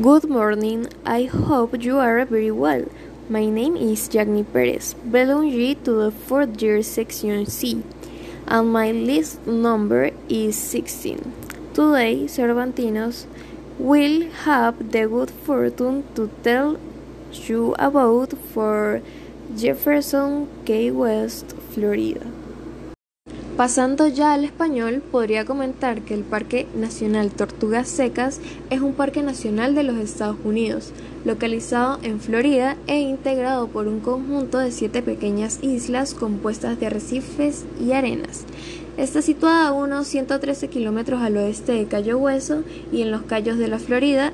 Good morning, I hope you are very well. My name is Jagni Perez, belonging to the fourth year section C, and my list number is 16. Today, Cervantinos will have the good fortune to tell you about for Jefferson Key West, Florida. Pasando ya al español, podría comentar que el Parque Nacional Tortugas Secas es un parque nacional de los Estados Unidos, localizado en Florida e integrado por un conjunto de siete pequeñas islas compuestas de arrecifes y arenas. Está situada a unos 113 kilómetros al oeste de Cayo Hueso y en los Cayos de la Florida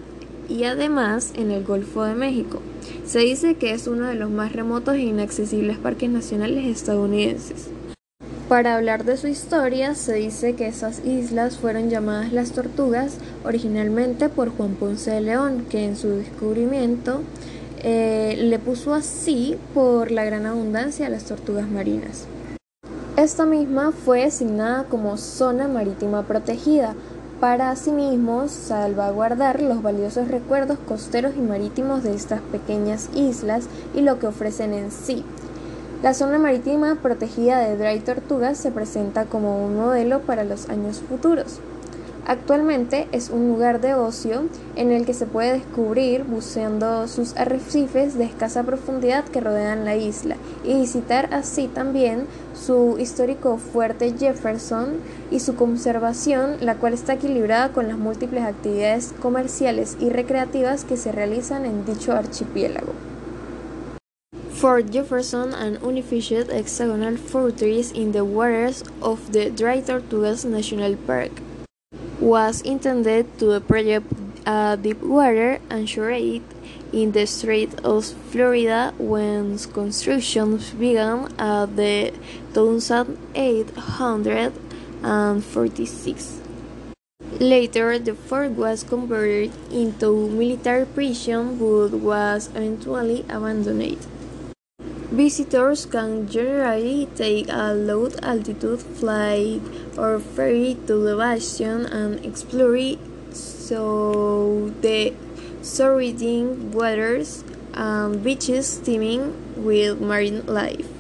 y además en el Golfo de México. Se dice que es uno de los más remotos e inaccesibles parques nacionales estadounidenses. Para hablar de su historia, se dice que esas islas fueron llamadas las Tortugas originalmente por Juan Ponce de León, que en su descubrimiento eh, le puso así por la gran abundancia de las tortugas marinas. Esta misma fue asignada como zona marítima protegida para asimismo salvaguardar los valiosos recuerdos costeros y marítimos de estas pequeñas islas y lo que ofrecen en sí. La zona marítima protegida de Dry Tortugas se presenta como un modelo para los años futuros. Actualmente es un lugar de ocio en el que se puede descubrir buceando sus arrecifes de escasa profundidad que rodean la isla y visitar así también su histórico fuerte Jefferson y su conservación, la cual está equilibrada con las múltiples actividades comerciales y recreativas que se realizan en dicho archipiélago. Fort Jefferson, an unfished hexagonal fortress in the waters of the Dry Tortugas National Park, was intended to project a deep water anchorage in the Strait of Florida when construction began at the 1846. Later, the fort was converted into a military prison but was eventually abandoned. Visitors can generally take a low altitude flight or ferry to the bastion and explore so the surrounding waters and beaches teeming with marine life.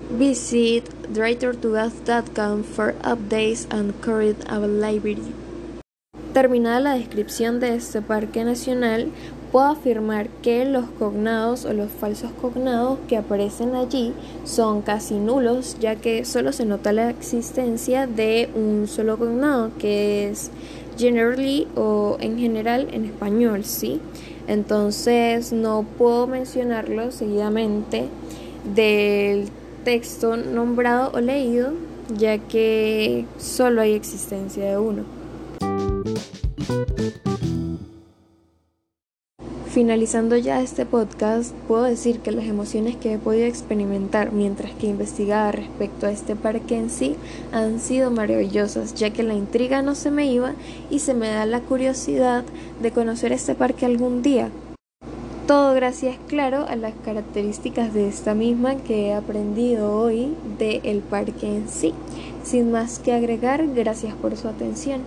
Visit drytortugas.com for updates and current availability. Terminada la descripción de este parque nacional, puedo afirmar que los cognados o los falsos cognados que aparecen allí son casi nulos, ya que solo se nota la existencia de un solo cognado, que es generally o en general en español, ¿sí? Entonces no puedo mencionarlo seguidamente del texto nombrado o leído, ya que solo hay existencia de uno. Finalizando ya este podcast, puedo decir que las emociones que he podido experimentar mientras que investigaba respecto a este parque en sí han sido maravillosas, ya que la intriga no se me iba y se me da la curiosidad de conocer este parque algún día. Todo gracias, claro, a las características de esta misma que he aprendido hoy del parque en sí. Sin más que agregar, gracias por su atención.